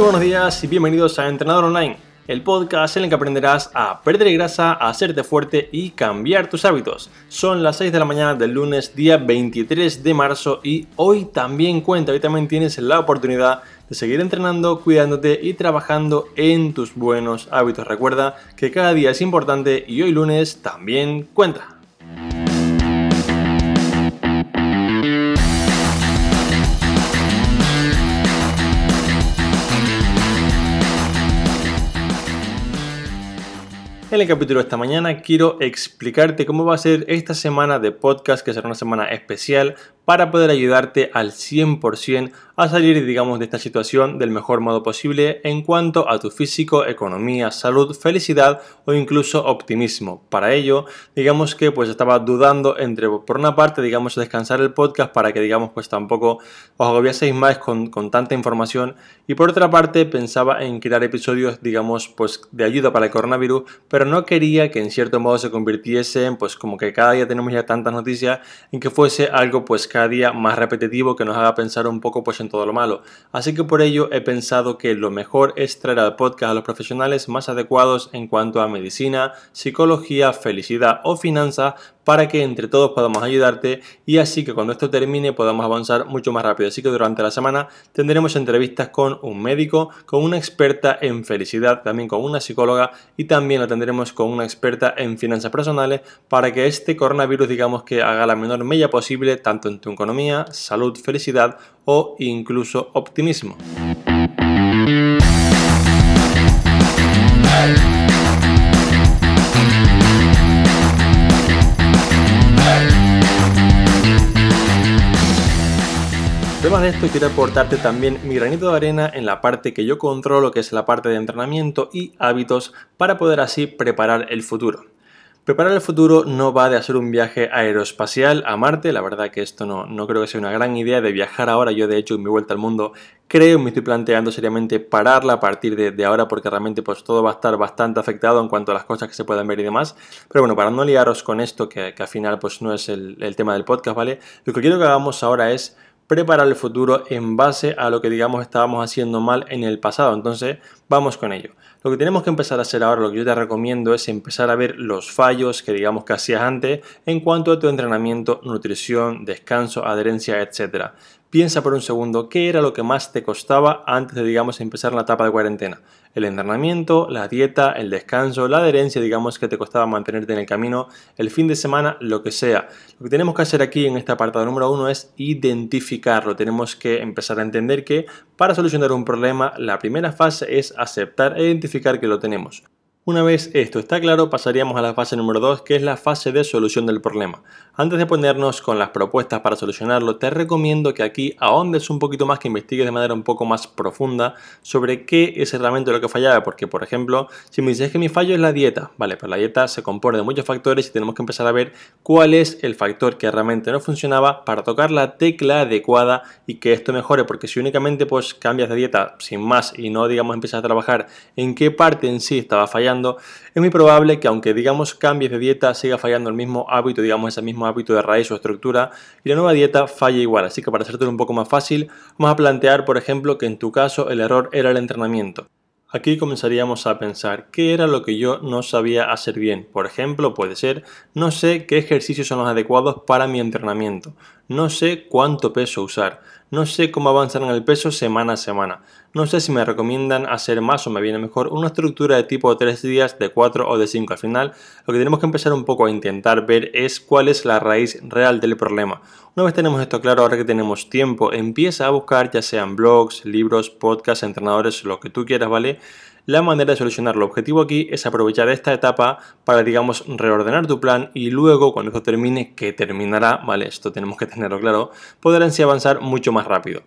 Muy buenos días y bienvenidos a Entrenador Online, el podcast en el que aprenderás a perder grasa, a hacerte fuerte y cambiar tus hábitos. Son las 6 de la mañana del lunes, día 23 de marzo y hoy también cuenta, hoy también tienes la oportunidad de seguir entrenando, cuidándote y trabajando en tus buenos hábitos. Recuerda que cada día es importante y hoy lunes también cuenta. En el capítulo de esta mañana quiero explicarte cómo va a ser esta semana de podcast, que será una semana especial para poder ayudarte al 100% a salir, digamos, de esta situación del mejor modo posible en cuanto a tu físico, economía, salud, felicidad o incluso optimismo. Para ello, digamos que pues estaba dudando entre, por una parte, digamos, descansar el podcast para que, digamos, pues tampoco os agobiaseis más con, con tanta información y por otra parte pensaba en crear episodios, digamos, pues de ayuda para el coronavirus, pero no quería que en cierto modo se convirtiese en, pues como que cada día tenemos ya tantas noticias, en que fuese algo pues cada día más repetitivo que nos haga pensar un poco pues en todo lo malo. Así que por ello he pensado que lo mejor es traer al podcast a los profesionales más adecuados en cuanto a medicina, psicología, felicidad o finanzas para que entre todos podamos ayudarte y así que cuando esto termine podamos avanzar mucho más rápido. Así que durante la semana tendremos entrevistas con un médico, con una experta en felicidad, también con una psicóloga y también la tendremos con una experta en finanzas personales para que este coronavirus digamos que haga la menor mella posible tanto en tu economía, salud, felicidad o incluso optimismo. Además de esto, quiero aportarte también mi granito de arena en la parte que yo controlo, que es la parte de entrenamiento y hábitos, para poder así preparar el futuro. Preparar el futuro no va de hacer un viaje aeroespacial a Marte, la verdad que esto no, no creo que sea una gran idea de viajar ahora, yo de hecho en mi vuelta al mundo creo, me estoy planteando seriamente pararla a partir de, ahora porque realmente pues todo va a estar bastante afectado en cuanto a las cosas que se puedan ver y demás, pero bueno, para no liaros con esto que, al final pues no es el, el tema del podcast, ¿vale? Lo que quiero que hagamos ahora es preparar el futuro en base a lo que digamos estábamos haciendo mal en el pasado. Entonces, vamos con ello. Lo que tenemos que empezar a hacer ahora, lo que yo te recomiendo es empezar a ver los fallos que digamos que hacías antes en cuanto a tu entrenamiento, nutrición, descanso, adherencia, etc. Piensa por un segundo qué era lo que más te costaba antes de, digamos, empezar la etapa de cuarentena. El entrenamiento, la dieta, el descanso, la adherencia, digamos, que te costaba mantenerte en el camino, el fin de semana, lo que sea. Lo que tenemos que hacer aquí en este apartado número uno es identificarlo. Tenemos que empezar a entender que para solucionar un problema, la primera fase es aceptar e identificar que lo tenemos. Una vez esto está claro, pasaríamos a la fase número 2, que es la fase de solución del problema. Antes de ponernos con las propuestas para solucionarlo, te recomiendo que aquí ahondes un poquito más, que investigues de manera un poco más profunda sobre qué es realmente lo que fallaba, porque por ejemplo, si me dices que mi fallo es la dieta, vale, pues la dieta se compone de muchos factores y tenemos que empezar a ver cuál es el factor que realmente no funcionaba para tocar la tecla adecuada y que esto mejore, porque si únicamente pues cambias de dieta sin más y no digamos empiezas a trabajar en qué parte en sí estaba fallando, es muy probable que aunque digamos cambies de dieta siga fallando el mismo hábito, digamos ese mismo hábito de raíz o estructura y la nueva dieta falle igual. Así que para hacértelo un poco más fácil, vamos a plantear por ejemplo que en tu caso el error era el entrenamiento. Aquí comenzaríamos a pensar qué era lo que yo no sabía hacer bien. Por ejemplo, puede ser, no sé qué ejercicios son los adecuados para mi entrenamiento, no sé cuánto peso usar, no sé cómo avanzar en el peso semana a semana. No sé si me recomiendan hacer más o me viene mejor una estructura de tipo 3 días, de 4 o de 5. Al final, lo que tenemos que empezar un poco a intentar ver es cuál es la raíz real del problema. Una vez tenemos esto claro, ahora que tenemos tiempo, empieza a buscar ya sean blogs, libros, podcasts, entrenadores, lo que tú quieras, ¿vale? La manera de solucionar el objetivo aquí es aprovechar esta etapa para, digamos, reordenar tu plan y luego, cuando esto termine, que terminará, ¿vale? Esto tenemos que tenerlo claro, poder así avanzar mucho más rápido.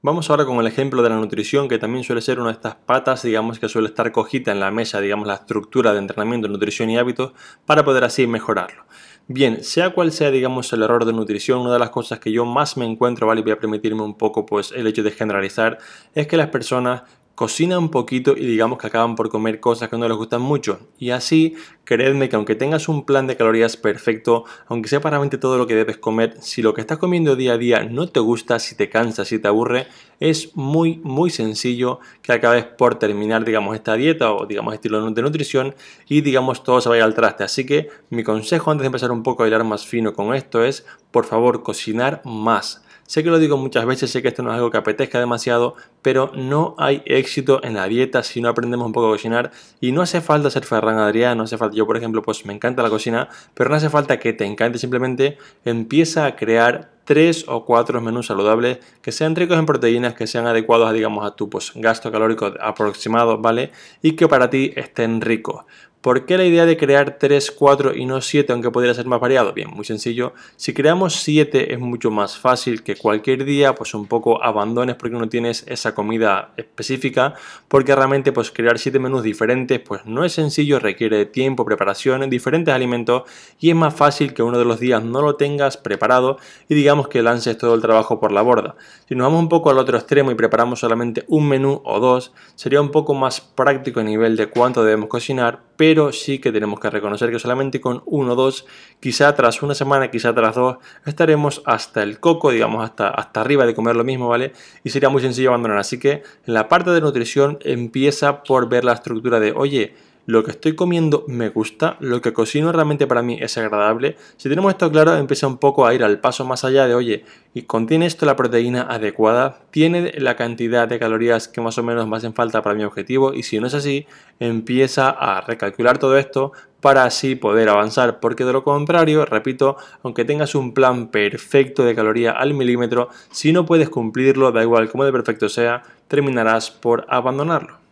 Vamos ahora con el ejemplo de la nutrición, que también suele ser una de estas patas, digamos, que suele estar cojita en la mesa, digamos, la estructura de entrenamiento, nutrición y hábitos, para poder así mejorarlo. Bien, sea cual sea, digamos, el error de nutrición, una de las cosas que yo más me encuentro, ¿vale? Y voy a permitirme un poco, pues, el hecho de generalizar, es que las personas cocina un poquito y digamos que acaban por comer cosas que no les gustan mucho. Y así, creedme que aunque tengas un plan de calorías perfecto, aunque sea para todo lo que debes comer, si lo que estás comiendo día a día no te gusta, si te cansa, si te aburre, es muy, muy sencillo que acabes por terminar, digamos, esta dieta o, digamos, estilo de nutrición y, digamos, todo se vaya al traste. Así que mi consejo antes de empezar un poco a hilar más fino con esto es, por favor, cocinar más. Sé que lo digo muchas veces, sé que esto no es algo que apetezca demasiado, pero no hay éxito en la dieta si no aprendemos un poco a cocinar. Y no hace falta ser Ferran Adrián, no hace falta, yo por ejemplo, pues me encanta la cocina, pero no hace falta que te encante, simplemente empieza a crear tres o cuatro menús saludables que sean ricos en proteínas, que sean adecuados, digamos, a tu pues, gasto calórico aproximado, ¿vale? Y que para ti estén ricos. ¿Por qué la idea de crear 3, 4 y no 7 aunque podría ser más variado? Bien, muy sencillo. Si creamos 7 es mucho más fácil que cualquier día pues un poco abandones porque no tienes esa comida específica porque realmente pues crear 7 menús diferentes pues no es sencillo, requiere tiempo, preparación, diferentes alimentos y es más fácil que uno de los días no lo tengas preparado y que lances todo el trabajo por la borda. Si nos vamos un poco al otro extremo y preparamos solamente un menú o dos, sería un poco más práctico a nivel de cuánto debemos cocinar, pero sí que tenemos que reconocer que solamente con uno o dos, quizá tras una semana, quizá tras dos, estaremos hasta el coco, digamos, hasta, hasta arriba de comer lo mismo, ¿vale? Y sería muy sencillo abandonar. Así que en la parte de nutrición empieza por ver la estructura de, oye, lo que estoy comiendo me gusta, lo que cocino realmente para mí es agradable. Si tenemos esto claro, empieza un poco a ir al paso más allá de, oye, ¿y contiene esto la proteína adecuada? ¿Tiene la cantidad de calorías que más o menos me hacen falta para mi objetivo? Y si no es así, empieza a recalcular todo esto para así poder avanzar, porque de lo contrario, repito, aunque tengas un plan perfecto de caloría al milímetro, si no puedes cumplirlo, da igual cómo de perfecto sea, terminarás por abandonarlo.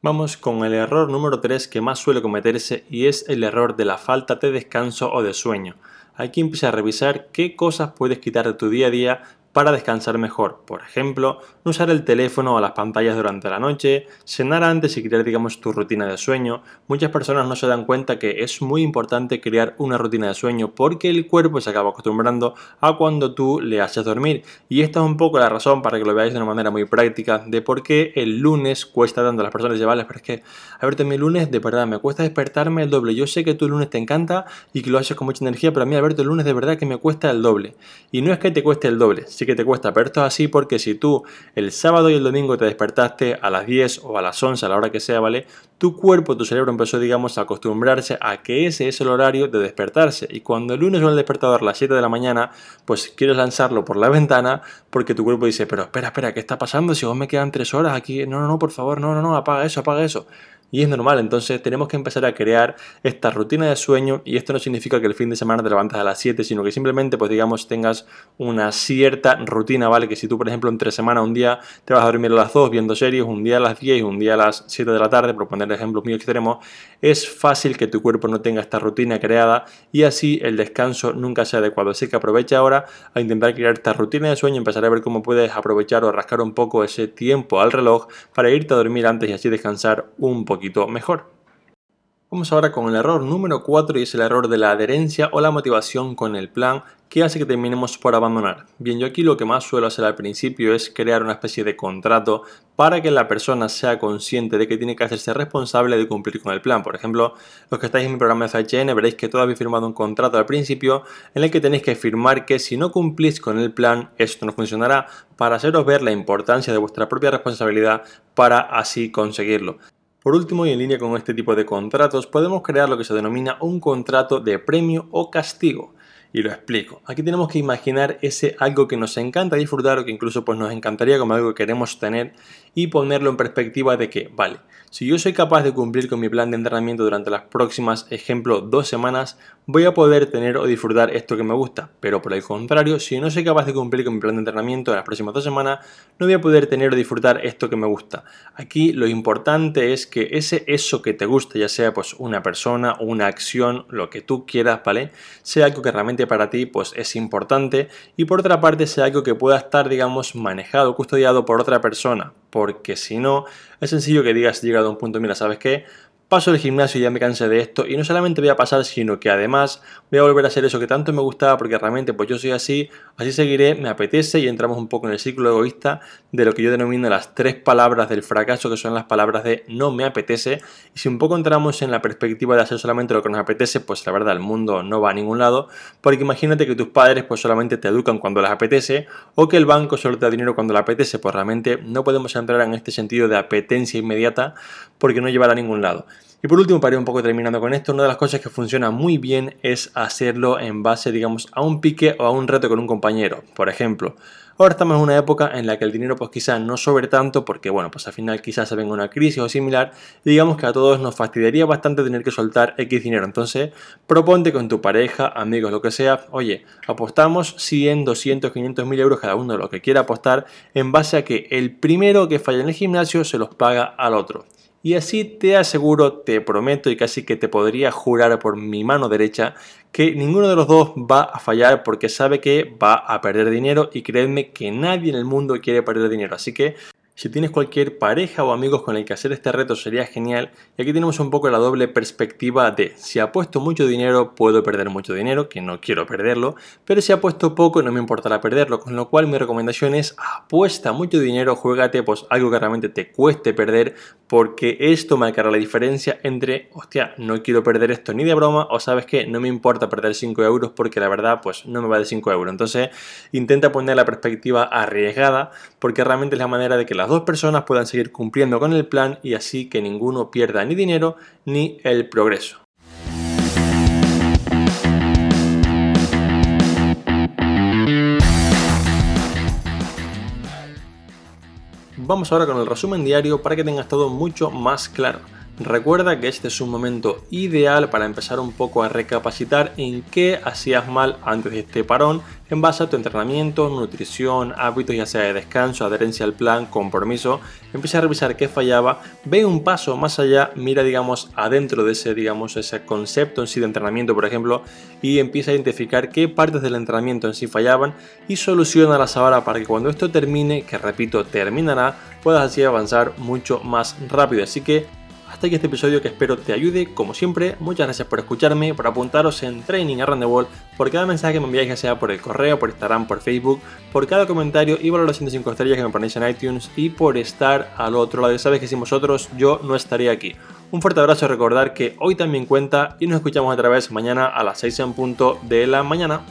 Vamos con el error número 3 que más suele cometerse y es el error de la falta de descanso o de sueño. Aquí empieza a revisar qué cosas puedes quitar de tu día a día para descansar mejor. Por ejemplo, no usar el teléfono o las pantallas durante la noche, cenar antes y crear, digamos, tu rutina de sueño. Muchas personas no se dan cuenta que es muy importante crear una rutina de sueño porque el cuerpo se acaba acostumbrando a cuando tú le haces dormir. Y esta es un poco la razón para que lo veáis de una manera muy práctica de por qué el lunes cuesta tanto a las personas llevarles. Pero es que, a ver, mi lunes de verdad me cuesta despertarme el doble. Yo sé que tú el lunes te encanta y que lo haces con mucha energía, pero a mí, Alberto, el lunes de verdad que me cuesta el doble. Y no es que te cueste el doble, sí que te cuesta, pero esto es así porque si tú el sábado y el domingo te despertaste a las 10 o a las 11, a la hora que sea, ¿vale? Tu cuerpo, tu cerebro empezó, digamos, a acostumbrarse a que ese es el horario de despertarse. Y cuando el lunes suena el despertador a las 7 de la mañana, pues quieres lanzarlo por la ventana porque tu cuerpo dice, pero espera, espera, ¿qué está pasando? Si vos me quedan 3 horas aquí, no, no, no, por favor, no, no, no, apaga eso, apaga eso. Y es normal, entonces tenemos que empezar a crear esta rutina de sueño y esto no significa que el fin de semana te levantas a las 7, sino que simplemente, pues digamos, tengas una cierta rutina, ¿vale? Que si tú, por ejemplo, entre semana un día te vas a dormir a las 2 viendo series, un día a las 10 y un día a las 7 de la tarde, por ejemplos muy extremos, es fácil que tu cuerpo no tenga esta rutina creada y así el descanso nunca sea adecuado. Así que aprovecha ahora a intentar crear esta rutina de sueño, empezar a ver cómo puedes aprovechar o rascar un poco ese tiempo al reloj para irte a dormir antes y así descansar un poco mejor. Vamos ahora con el error número 4 y es el error de la adherencia o la motivación con el plan que hace que terminemos por abandonar. Bien, yo aquí lo que más suelo hacer al principio es crear una especie de contrato para que la persona sea consciente de que tiene que hacerse responsable de cumplir con el plan. Por ejemplo, los que estáis en mi programa de FHN veréis que todos habéis firmado un contrato al principio en el que tenéis que firmar que si no cumplís con el plan, esto no funcionará para haceros ver la importancia de vuestra propia responsabilidad para así conseguirlo. Por último, y en línea con este tipo de contratos, podemos crear lo que se denomina un contrato de premio o castigo. Y lo explico. Aquí tenemos que imaginar ese algo que nos encanta disfrutar o que incluso pues nos encantaría como algo que queremos tener y ponerlo en perspectiva de que, vale, si yo soy capaz de cumplir con mi plan de entrenamiento durante las próximas, ejemplo, dos semanas, voy a poder tener o disfrutar esto que me gusta. Pero por el contrario, si no soy capaz de cumplir con mi plan de entrenamiento en las próximas dos semanas, no voy a poder tener o disfrutar esto que me gusta. Aquí lo importante es que ese eso que te gusta, ya sea pues una persona, una acción, lo que tú quieras, ¿vale? Sea algo que realmente para ti pues es importante y por otra parte sea algo que pueda estar, digamos, manejado, custodiado por otra persona. Porque si no, es sencillo que digas, llegado a un punto, mira, ¿sabes qué? Paso del gimnasio y ya me cansé de esto y no solamente voy a pasar sino que además voy a volver a hacer eso que tanto me gustaba porque realmente pues yo soy así, así seguiré, me apetece y entramos un poco en el ciclo egoísta de lo que yo denomino las tres palabras del fracaso que son las palabras de no me apetece y si un poco entramos en la perspectiva de hacer solamente lo que nos apetece pues la verdad el mundo no va a ningún lado porque imagínate que tus padres pues solamente te educan cuando les apetece o que el banco solo te da dinero cuando le apetece pues realmente no podemos entrar en este sentido de apetencia inmediata porque no llevará a ningún lado. Y por último, para ir un poco terminando con esto, una de las cosas que funciona muy bien es hacerlo en base, digamos, a un pique o a un reto con un compañero. Por ejemplo, ahora estamos en una época en la que el dinero pues quizás no sobre tanto porque, bueno, pues al final quizás se venga una crisis o similar y digamos que a todos nos fastidiaría bastante tener que soltar X dinero. Entonces, proponte con tu pareja, amigos, lo que sea, oye, apostamos 100, 200, 500 mil euros cada uno de lo que quiera apostar en base a que el primero que falla en el gimnasio se los paga al otro. Y así te aseguro, te prometo y casi que te podría jurar por mi mano derecha que ninguno de los dos va a fallar porque sabe que va a perder dinero y créeme que nadie en el mundo quiere perder dinero. Así que si tienes cualquier pareja o amigos con el que hacer este reto sería genial. Y aquí tenemos un poco la doble perspectiva de si apuesto mucho dinero puedo perder mucho dinero, que no quiero perderlo, pero si apuesto poco no me importará perderlo, con lo cual mi recomendación es apuesta mucho dinero, juégate pues algo que realmente te cueste perder, porque esto marcará la diferencia entre, hostia, no quiero perder esto ni de broma, o sabes que no me importa perder 5 euros porque la verdad pues no me va de 5 euros. Entonces intenta poner la perspectiva arriesgada, porque realmente es la manera de que las dos personas puedan seguir cumpliendo con el plan y así que ninguno pierda ni dinero ni el progreso. Vamos ahora con el resumen diario para que tengas todo mucho más claro. Recuerda que este es un momento ideal para empezar un poco a recapacitar en qué hacías mal antes de este parón en base a tu entrenamiento, nutrición, hábitos ya sea de descanso, adherencia al plan, compromiso. Empieza a revisar qué fallaba, ve un paso más allá, mira digamos adentro de ese digamos ese concepto en sí de entrenamiento por ejemplo y empieza a identificar qué partes del entrenamiento en sí fallaban y soluciona las ahora para que cuando esto termine, que repito terminará, puedas así avanzar mucho más rápido. Así que hasta aquí este episodio que espero te ayude. Como siempre, muchas gracias por escucharme, por apuntaros en Training Around the World, por cada mensaje que me enviáis, ya sea por el correo, por Instagram, por Facebook, por cada comentario y valoración de 5 estrellas que me ponéis en iTunes y por estar al otro lado. Sabes que sin vosotros yo no estaría aquí. Un fuerte abrazo recordar que hoy también cuenta y nos escuchamos otra vez mañana a las 6 en punto de la mañana.